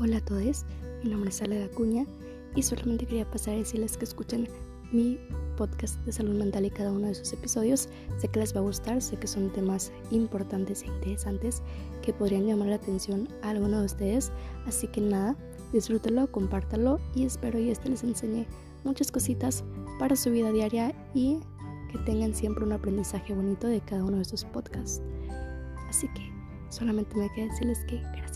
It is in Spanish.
Hola a todos, mi nombre es Ale Acuña y solamente quería pasar a decirles que escuchen mi podcast de salud mental y cada uno de sus episodios. Sé que les va a gustar, sé que son temas importantes e interesantes que podrían llamar la atención a alguno de ustedes. Así que nada, disfrútenlo, compártalo y espero y este les enseñe muchas cositas para su vida diaria y que tengan siempre un aprendizaje bonito de cada uno de sus podcasts. Así que solamente me queda decirles que gracias.